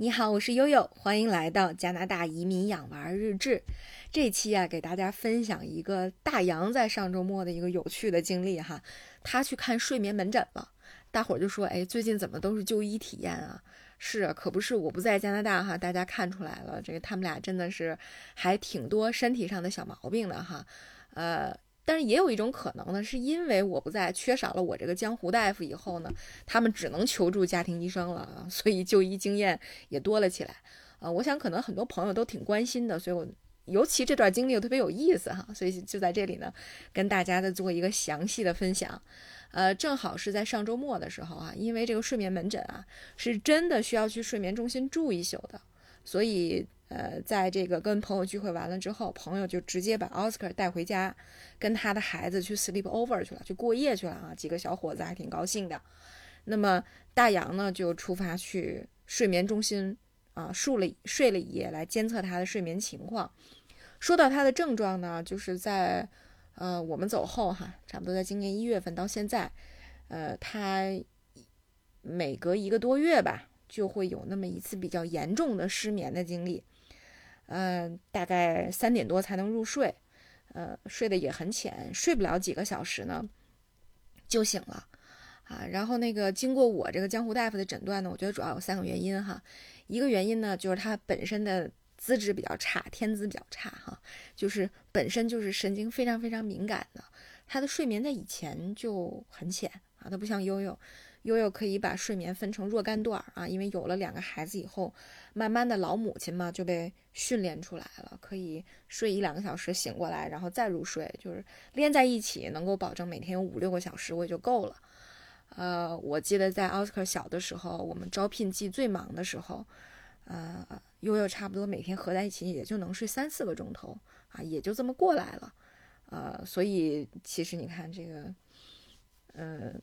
你好，我是悠悠，欢迎来到加拿大移民养娃日志。这期啊，给大家分享一个大洋在上周末的一个有趣的经历哈。他去看睡眠门诊了，大伙儿就说：“哎，最近怎么都是就医体验啊？”是啊，可不是，我不在加拿大哈，大家看出来了，这个他们俩真的是还挺多身体上的小毛病的哈。呃。但是也有一种可能呢，是因为我不在，缺少了我这个江湖大夫以后呢，他们只能求助家庭医生了啊，所以就医经验也多了起来。呃，我想可能很多朋友都挺关心的，所以我尤其这段经历特别有意思哈，所以就在这里呢，跟大家再做一个详细的分享。呃，正好是在上周末的时候啊，因为这个睡眠门诊啊，是真的需要去睡眠中心住一宿的，所以。呃，在这个跟朋友聚会完了之后，朋友就直接把奥斯卡带回家，跟他的孩子去 sleep over 去了，去过夜去了啊。几个小伙子还挺高兴的。那么大洋呢，就出发去睡眠中心啊，睡了睡了一夜，来监测他的睡眠情况。说到他的症状呢，就是在呃我们走后哈，差不多在今年一月份到现在，呃，他每隔一个多月吧，就会有那么一次比较严重的失眠的经历。嗯，大概三点多才能入睡，呃，睡得也很浅，睡不了几个小时呢，就醒了，啊，然后那个经过我这个江湖大夫的诊断呢，我觉得主要有三个原因哈，一个原因呢就是他本身的资质比较差，天资比较差哈，就是本身就是神经非常非常敏感的，他的睡眠在以前就很浅啊，他不像悠悠。悠悠可以把睡眠分成若干段啊，因为有了两个孩子以后，慢慢的老母亲嘛就被训练出来了，可以睡一两个小时醒过来，然后再入睡，就是连在一起，能够保证每天有五六个小时我也就够了。呃，我记得在奥斯卡小的时候，我们招聘季最忙的时候，呃，悠悠差不多每天合在一起也就能睡三四个钟头啊，也就这么过来了。呃，所以其实你看这个，嗯。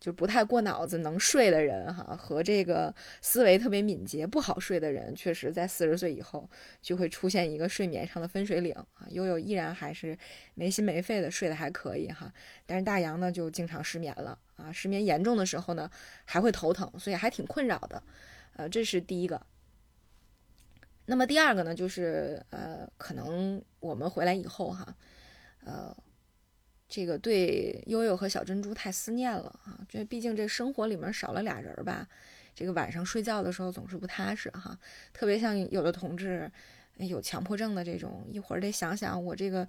就不太过脑子能睡的人哈，和这个思维特别敏捷不好睡的人，确实在四十岁以后就会出现一个睡眠上的分水岭啊。悠悠依然还是没心没肺的睡得还可以哈，但是大洋呢就经常失眠了啊，失眠严重的时候呢还会头疼，所以还挺困扰的。呃，这是第一个。那么第二个呢，就是呃，可能我们回来以后哈，呃。这个对悠悠和小珍珠太思念了啊！这毕竟这生活里面少了俩人吧，这个晚上睡觉的时候总是不踏实哈。特别像有的同志有强迫症的这种，一会儿得想想我这个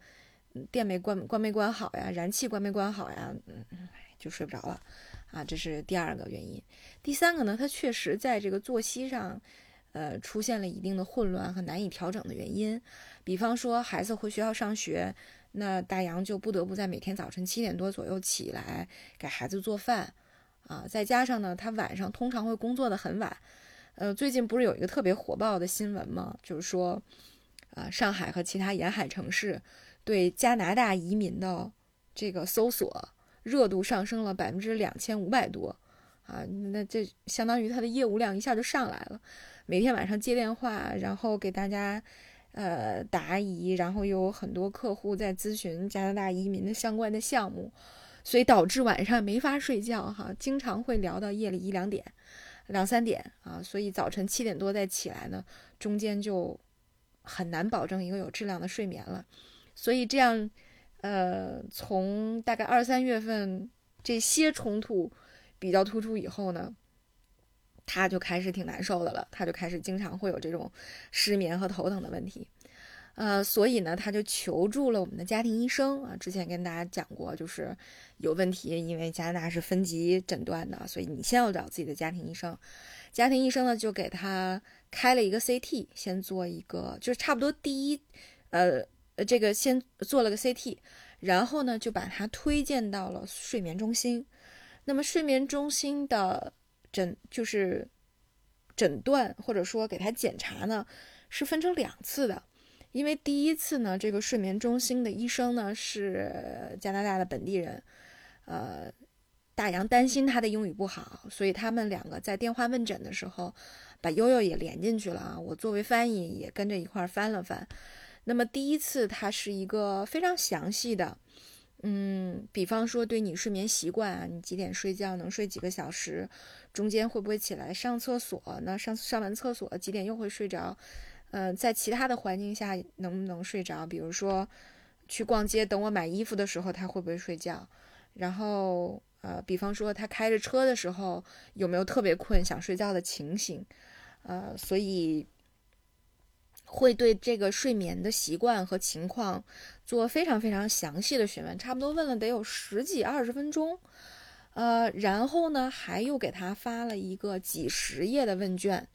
电没关关没关好呀，燃气关没关好呀，嗯，就睡不着了啊。这是第二个原因。第三个呢，他确实在这个作息上，呃，出现了一定的混乱和难以调整的原因。比方说，孩子回学校上学。那大洋就不得不在每天早晨七点多左右起来给孩子做饭，啊，再加上呢，他晚上通常会工作的很晚。呃，最近不是有一个特别火爆的新闻吗？就是说，啊，上海和其他沿海城市对加拿大移民的这个搜索热度上升了百分之两千五百多，啊，那这相当于他的业务量一下就上来了，每天晚上接电话，然后给大家。呃，答疑，然后又有很多客户在咨询加拿大移民的相关的项目，所以导致晚上没法睡觉哈，经常会聊到夜里一两点、两三点啊，所以早晨七点多再起来呢，中间就很难保证一个有质量的睡眠了。所以这样，呃，从大概二三月份这些冲突比较突出以后呢。他就开始挺难受的了，他就开始经常会有这种失眠和头疼的问题，呃，所以呢，他就求助了我们的家庭医生啊。之前跟大家讲过，就是有问题，因为加拿大是分级诊断的，所以你先要找自己的家庭医生。家庭医生呢，就给他开了一个 CT，先做一个，就是差不多第一，呃，这个先做了个 CT，然后呢，就把他推荐到了睡眠中心。那么睡眠中心的。诊就是诊断，或者说给他检查呢，是分成两次的。因为第一次呢，这个睡眠中心的医生呢是加拿大的本地人，呃，大洋担心他的英语不好，所以他们两个在电话问诊的时候，把悠悠也连进去了啊。我作为翻译也跟着一块儿翻了翻。那么第一次他是一个非常详细的。嗯，比方说对你睡眠习惯啊，你几点睡觉，能睡几个小时，中间会不会起来上厕所？那上上完厕所几点又会睡着？嗯，在其他的环境下能不能睡着？比如说去逛街等我买衣服的时候，他会不会睡觉？然后呃，比方说他开着车的时候有没有特别困想睡觉的情形？呃，所以会对这个睡眠的习惯和情况做非常非常详细的询问，差不多问了得有十几二十分钟。呃，然后呢，还又给他发了一个几十页的问卷。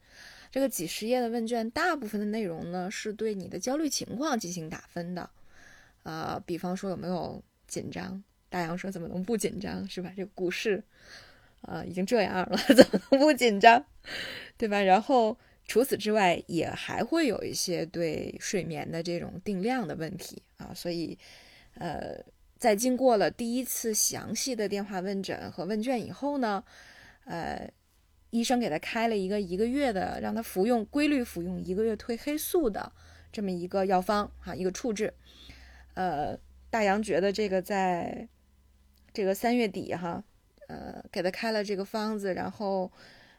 这个几十页的问卷，大部分的内容呢，是对你的焦虑情况进行打分的。啊，比方说有没有紧张？大洋说怎么能不紧张，是吧？这个股市，啊，已经这样了，怎么能不紧张，对吧？然后除此之外，也还会有一些对睡眠的这种定量的问题啊。所以，呃。在经过了第一次详细的电话问诊和问卷以后呢，呃，医生给他开了一个一个月的，让他服用规律服用一个月褪黑素的这么一个药方哈，一个处置。呃，大杨觉得这个在这个三月底哈，呃，给他开了这个方子，然后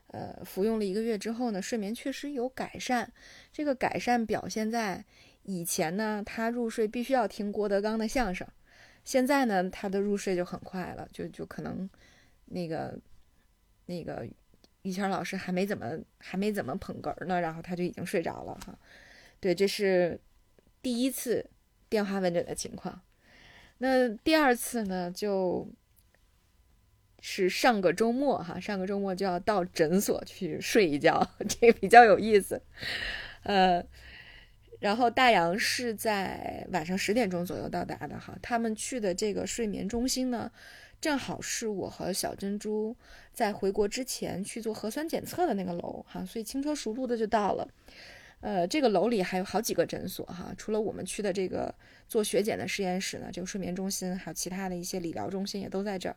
呃，服用了一个月之后呢，睡眠确实有改善。这个改善表现在以前呢，他入睡必须要听郭德纲的相声。现在呢，他的入睡就很快了，就就可能，那个，那个于谦老师还没怎么还没怎么捧哏呢，然后他就已经睡着了哈。对，这是第一次电话问诊的情况。那第二次呢，就是上个周末哈，上个周末就要到诊所去睡一觉，这个比较有意思，呃。然后大洋是在晚上十点钟左右到达的哈，他们去的这个睡眠中心呢，正好是我和小珍珠在回国之前去做核酸检测的那个楼哈，所以轻车熟路的就到了。呃，这个楼里还有好几个诊所哈，除了我们去的这个做血检的实验室呢，这个睡眠中心还有其他的一些理疗中心也都在这儿，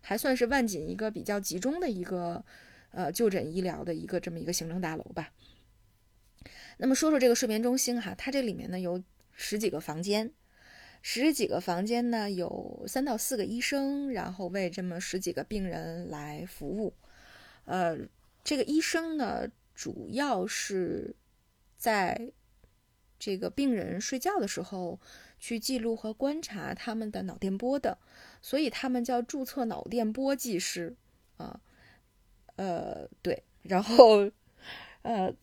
还算是万锦一个比较集中的一个呃就诊医疗的一个这么一个行政大楼吧。那么说说这个睡眠中心哈，它这里面呢有十几个房间，十几个房间呢有三到四个医生，然后为这么十几个病人来服务。呃，这个医生呢主要是在这个病人睡觉的时候去记录和观察他们的脑电波的，所以他们叫注册脑电波技师啊。呃，对，然后呃。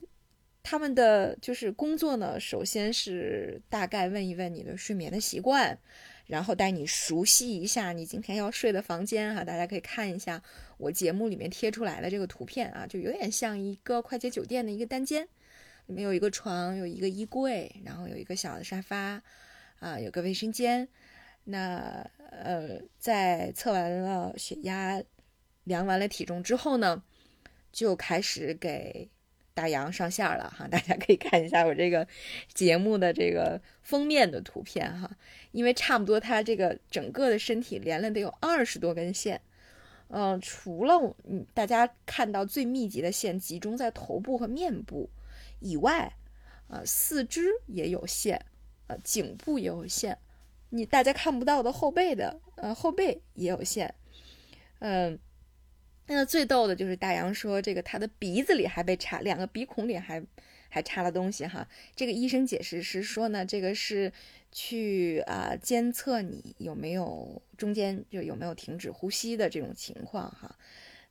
他们的就是工作呢，首先是大概问一问你的睡眠的习惯，然后带你熟悉一下你今天要睡的房间哈。大家可以看一下我节目里面贴出来的这个图片啊，就有点像一个快捷酒店的一个单间，里面有一个床，有一个衣柜，然后有一个小的沙发，啊，有个卫生间。那呃，在测完了血压、量完了体重之后呢，就开始给。大洋上线了哈，大家可以看一下我这个节目的这个封面的图片哈，因为差不多它这个整个的身体连了得有二十多根线，嗯，除了嗯大家看到最密集的线集中在头部和面部以外，啊，四肢也有线，呃，颈部也有线，你大家看不到的后背的，呃，后背也有线，嗯。那最逗的就是大洋说，这个他的鼻子里还被插两个鼻孔里还还插了东西哈。这个医生解释是说呢，这个是去啊监测你有没有中间就有没有停止呼吸的这种情况哈。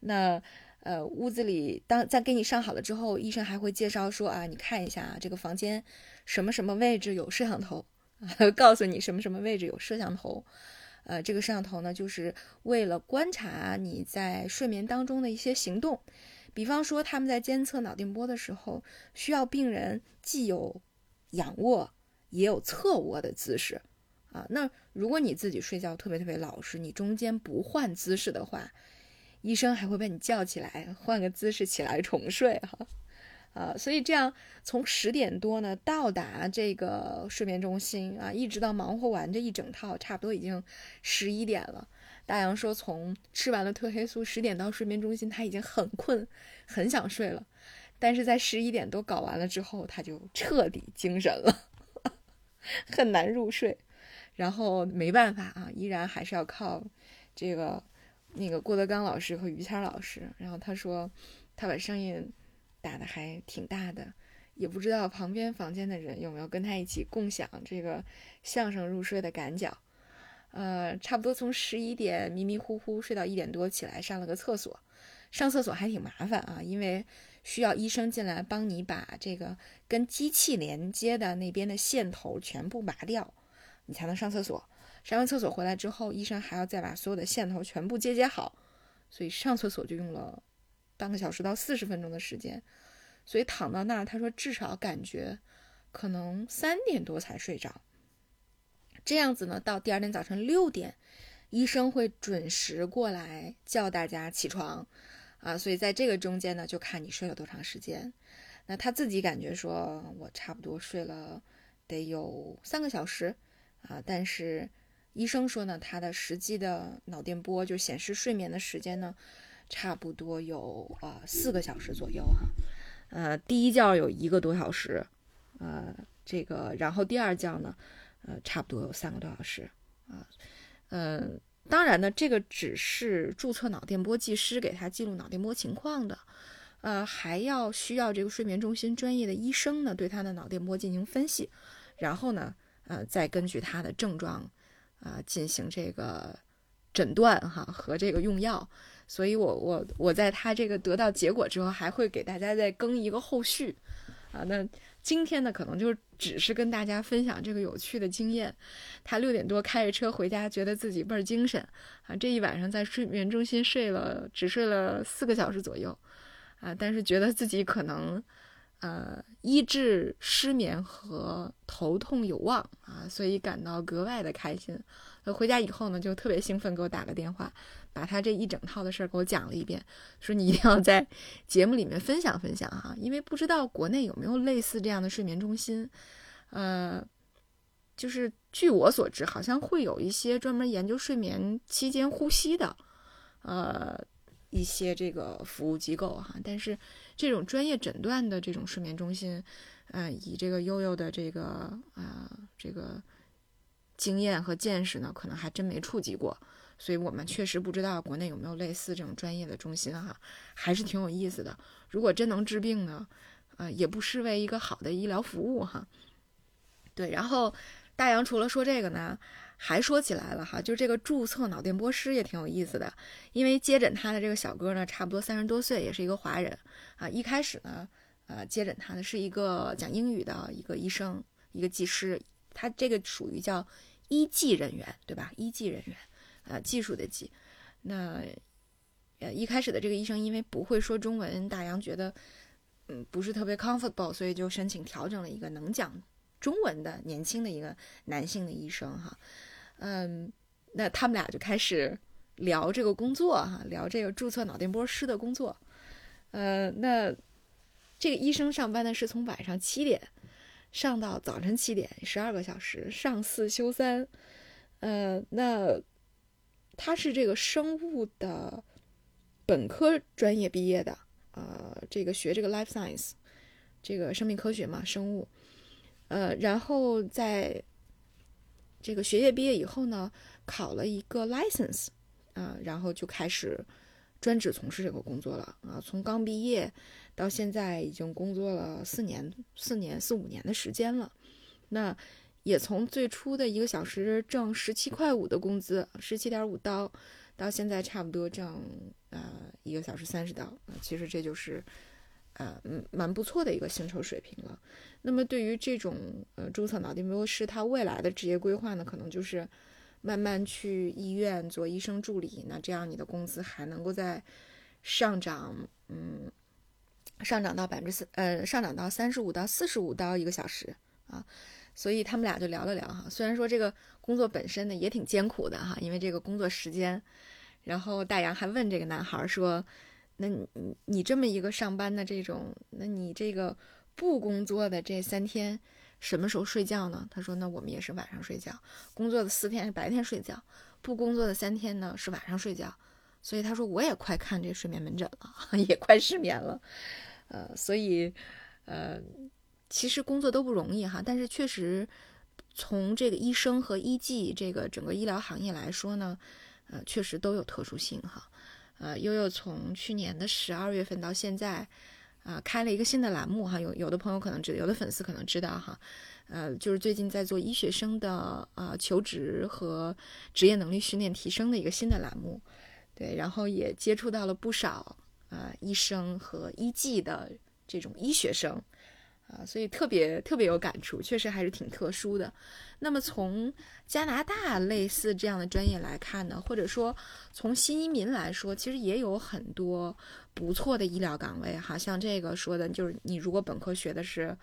那呃屋子里当在给你上好了之后，医生还会介绍说啊，你看一下这个房间什么什么位置有摄像头，告诉你什么什么位置有摄像头。呃，这个摄像头呢，就是为了观察你在睡眠当中的一些行动，比方说他们在监测脑电波的时候，需要病人既有仰卧也有侧卧的姿势啊。那如果你自己睡觉特别特别老实，你中间不换姿势的话，医生还会把你叫起来，换个姿势起来重睡哈。啊所以这样从十点多呢到达这个睡眠中心啊，一直到忙活完这一整套，差不多已经十一点了。大洋说，从吃完了褪黑素，十点到睡眠中心，他已经很困，很想睡了。但是在十一点多搞完了之后，他就彻底精神了，很难入睡。然后没办法啊，依然还是要靠这个那个郭德纲老师和于谦老师，然后他说他把声音打的还挺大的，也不知道旁边房间的人有没有跟他一起共享这个相声入睡的感觉。呃，差不多从十一点迷迷糊糊睡到一点多起来上了个厕所，上厕所还挺麻烦啊，因为需要医生进来帮你把这个跟机器连接的那边的线头全部拔掉，你才能上厕所。上完厕所回来之后，医生还要再把所有的线头全部接接好，所以上厕所就用了半个小时到四十分钟的时间。所以躺到那儿，他说至少感觉可能三点多才睡着。这样子呢，到第二天早晨六点，医生会准时过来叫大家起床，啊，所以在这个中间呢，就看你睡了多长时间。那他自己感觉说，我差不多睡了得有三个小时，啊，但是医生说呢，他的实际的脑电波就显示睡眠的时间呢，差不多有呃四个小时左右哈，呃，第一觉有一个多小时，呃，这个然后第二觉呢。呃，差不多有三个多小时啊，嗯，当然呢，这个只是注册脑电波技师给他记录脑电波情况的，呃，还要需要这个睡眠中心专业的医生呢对他的脑电波进行分析，然后呢，呃，再根据他的症状啊进行这个诊断哈和这个用药，所以我我我在他这个得到结果之后，还会给大家再更一个后续啊，那。今天呢，可能就只是跟大家分享这个有趣的经验。他六点多开着车回家，觉得自己倍儿精神啊！这一晚上在睡眠中心睡了，只睡了四个小时左右啊，但是觉得自己可能呃医治失眠和头痛有望啊，所以感到格外的开心。回家以后呢，就特别兴奋，给我打个电话。把他这一整套的事儿给我讲了一遍，说你一定要在节目里面分享分享哈，因为不知道国内有没有类似这样的睡眠中心，呃，就是据我所知，好像会有一些专门研究睡眠期间呼吸的，呃，一些这个服务机构哈，但是这种专业诊断的这种睡眠中心，呃，以这个悠悠的这个啊这个经验和见识呢，可能还真没触及过。所以我们确实不知道国内有没有类似这种专业的中心哈，还是挺有意思的。如果真能治病呢，呃，也不失为一个好的医疗服务哈。对，然后大洋除了说这个呢，还说起来了哈，就这个注册脑电波师也挺有意思的。因为接诊他的这个小哥呢，差不多三十多岁，也是一个华人啊。一开始呢，呃，接诊他的是一个讲英语的一个医生，一个技师，他这个属于叫医技人员，对吧？医技人员。啊，技术的技，那呃一开始的这个医生因为不会说中文，大洋觉得嗯不是特别 comfortable，所以就申请调整了一个能讲中文的年轻的一个男性的医生哈，嗯，那他们俩就开始聊这个工作哈，聊这个注册脑电波师的工作，呃，那这个医生上班呢是从晚上七点上到早晨七点，十二个小时，上四休三，呃，那。他是这个生物的本科专业毕业的，呃，这个学这个 life science，这个生命科学嘛，生物，呃，然后在这个学业毕业以后呢，考了一个 license，啊，然后就开始专职从事这个工作了，啊，从刚毕业到现在已经工作了四年、四年、四五年的时间了，那。也从最初的一个小时挣十七块五的工资，十七点五刀，到现在差不多挣呃一个小时三十刀，其实这就是呃嗯蛮不错的一个薪酬水平了。那么对于这种呃注册脑电波师，他未来的职业规划呢，可能就是慢慢去医院做医生助理，那这样你的工资还能够在上涨，嗯，上涨到百分之四，呃，上涨到三十五到四十五刀一个小时啊。所以他们俩就聊了聊哈，虽然说这个工作本身呢也挺艰苦的哈，因为这个工作时间，然后大洋还问这个男孩说：“那你你这么一个上班的这种，那你这个不工作的这三天什么时候睡觉呢？”他说：“那我们也是晚上睡觉，工作的四天是白天睡觉，不工作的三天呢是晚上睡觉。”所以他说：“我也快看这睡眠门诊了，也快失眠了。”呃，所以呃。其实工作都不容易哈，但是确实，从这个医生和医技这个整个医疗行业来说呢，呃，确实都有特殊性哈。呃，悠悠从去年的十二月份到现在，啊，开了一个新的栏目哈。有有的朋友可能知，有的粉丝可能知道哈。呃，就是最近在做医学生的啊求职和职业能力训练提升的一个新的栏目，对，然后也接触到了不少啊医生和医技的这种医学生。啊，所以特别特别有感触，确实还是挺特殊的。那么从加拿大类似这样的专业来看呢，或者说从新移民来说，其实也有很多不错的医疗岗位哈。像这个说的，就是你如果本科学的是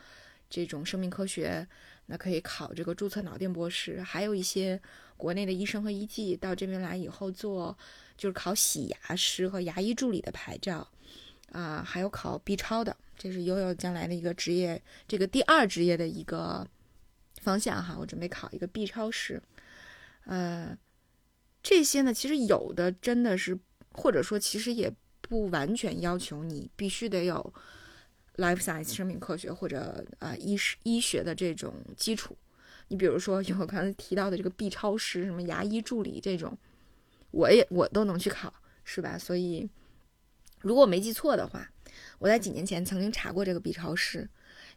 这种生命科学，那可以考这个注册脑电博士。还有一些国内的医生和医技到这边来以后做，就是考洗牙师和牙医助理的牌照。啊，还有考 B 超的，这是悠悠将来的一个职业，这个第二职业的一个方向哈。我准备考一个 B 超师，呃，这些呢，其实有的真的是，或者说其实也不完全要求你必须得有 life science 生命科学或者啊医医学的这种基础。你比如说有我刚才提到的这个 B 超师，什么牙医助理这种，我也我都能去考，是吧？所以。如果我没记错的话，我在几年前曾经查过这个 B 超师，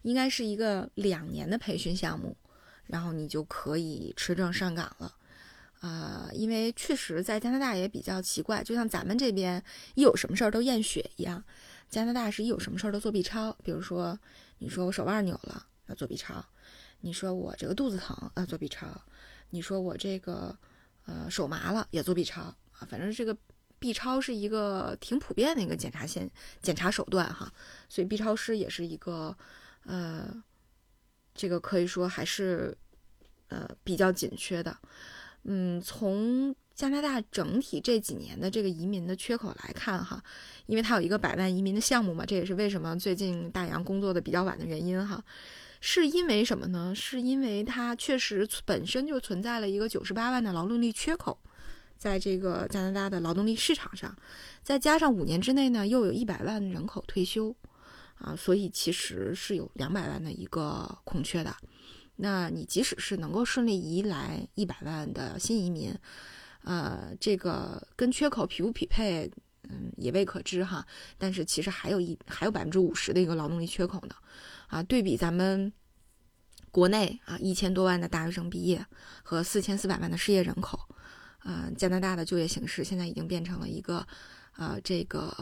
应该是一个两年的培训项目，然后你就可以持证上岗了。啊，因为确实在加拿大也比较奇怪，就像咱们这边一有什么事儿都验血一样，加拿大是一有什么事儿都做 B 超。比如说，你说我手腕扭了要做 B 超，你说我这个肚子疼啊做 B 超，你说我这个呃手麻了也做 B 超啊，反正这个。B 超是一个挺普遍的一个检查线检查手段哈，所以 B 超师也是一个，呃，这个可以说还是呃比较紧缺的。嗯，从加拿大整体这几年的这个移民的缺口来看哈，因为它有一个百万移民的项目嘛，这也是为什么最近大洋工作的比较晚的原因哈。是因为什么呢？是因为它确实本身就存在了一个九十八万的劳动力缺口。在这个加拿大的劳动力市场上，再加上五年之内呢，又有一百万人口退休，啊，所以其实是有两百万的一个空缺的。那你即使是能够顺利移来一百万的新移民，呃，这个跟缺口匹不匹配，嗯，也未可知哈。但是其实还有一还有百分之五十的一个劳动力缺口呢，啊，对比咱们国内啊一千多万的大学生毕业和四千四百万的失业人口。啊，加拿大的就业形势现在已经变成了一个，啊，这个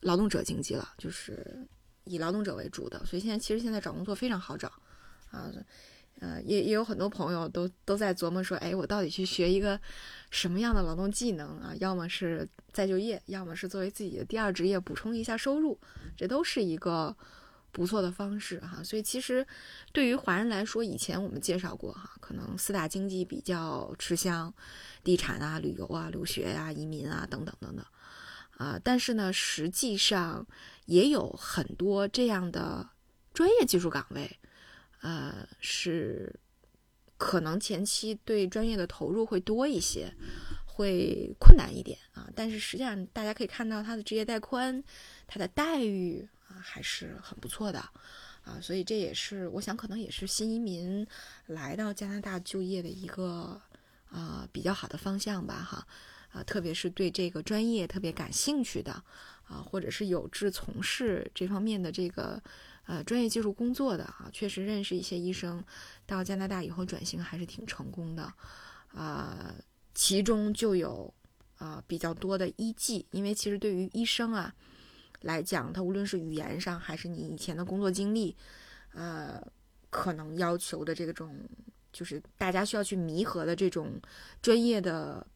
劳动者经济了，就是以劳动者为主的，所以现在其实现在找工作非常好找，啊，呃，也也有很多朋友都都在琢磨说，哎，我到底去学一个什么样的劳动技能啊？要么是再就业，要么是作为自己的第二职业补充一下收入，这都是一个。不错的方式哈，所以其实对于华人来说，以前我们介绍过哈，可能四大经济比较吃香，地产啊、旅游啊、留学啊、移民啊等等等等啊，但是呢，实际上也有很多这样的专业技术岗位，呃，是可能前期对专业的投入会多一些，会困难一点啊，但是实际上大家可以看到它的职业带宽，它的待遇。还是很不错的，啊，所以这也是我想可能也是新移民来到加拿大就业的一个啊比较好的方向吧，哈，啊，特别是对这个专业特别感兴趣的啊，或者是有志从事这方面的这个呃专业技术工作的啊，确实认识一些医生到加拿大以后转型还是挺成功的，啊，其中就有啊比较多的医技，因为其实对于医生啊。来讲，它无论是语言上，还是你以前的工作经历，呃，可能要求的这种，就是大家需要去弥合的这种专业的，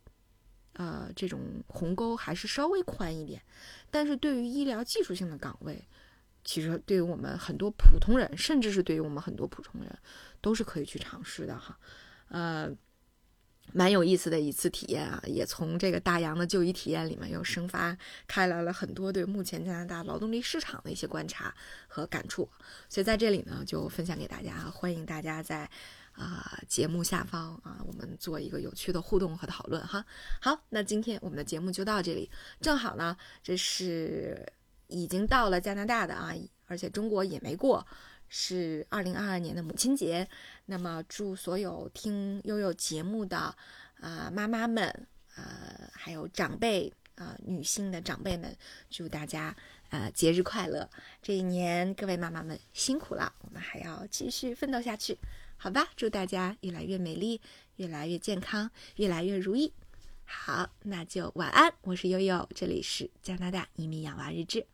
呃，这种鸿沟还是稍微宽一点。但是对于医疗技术性的岗位，其实对于我们很多普通人，甚至是对于我们很多普通人，都是可以去尝试的哈，呃。蛮有意思的一次体验啊，也从这个大洋的就医体验里面又生发开来了很多对目前加拿大劳动力市场的一些观察和感触，所以在这里呢就分享给大家，欢迎大家在啊节目下方啊我们做一个有趣的互动和讨论哈。好，那今天我们的节目就到这里，正好呢这是已经到了加拿大的啊，而且中国也没过。是二零二二年的母亲节，那么祝所有听悠悠节目的啊妈妈们呃，还有长辈啊，女性的长辈们，祝大家呃节日快乐！这一年各位妈妈们辛苦了，我们还要继续奋斗下去，好吧？祝大家越来越美丽，越来越健康，越来越如意。好，那就晚安，我是悠悠，这里是加拿大移民养娃日志。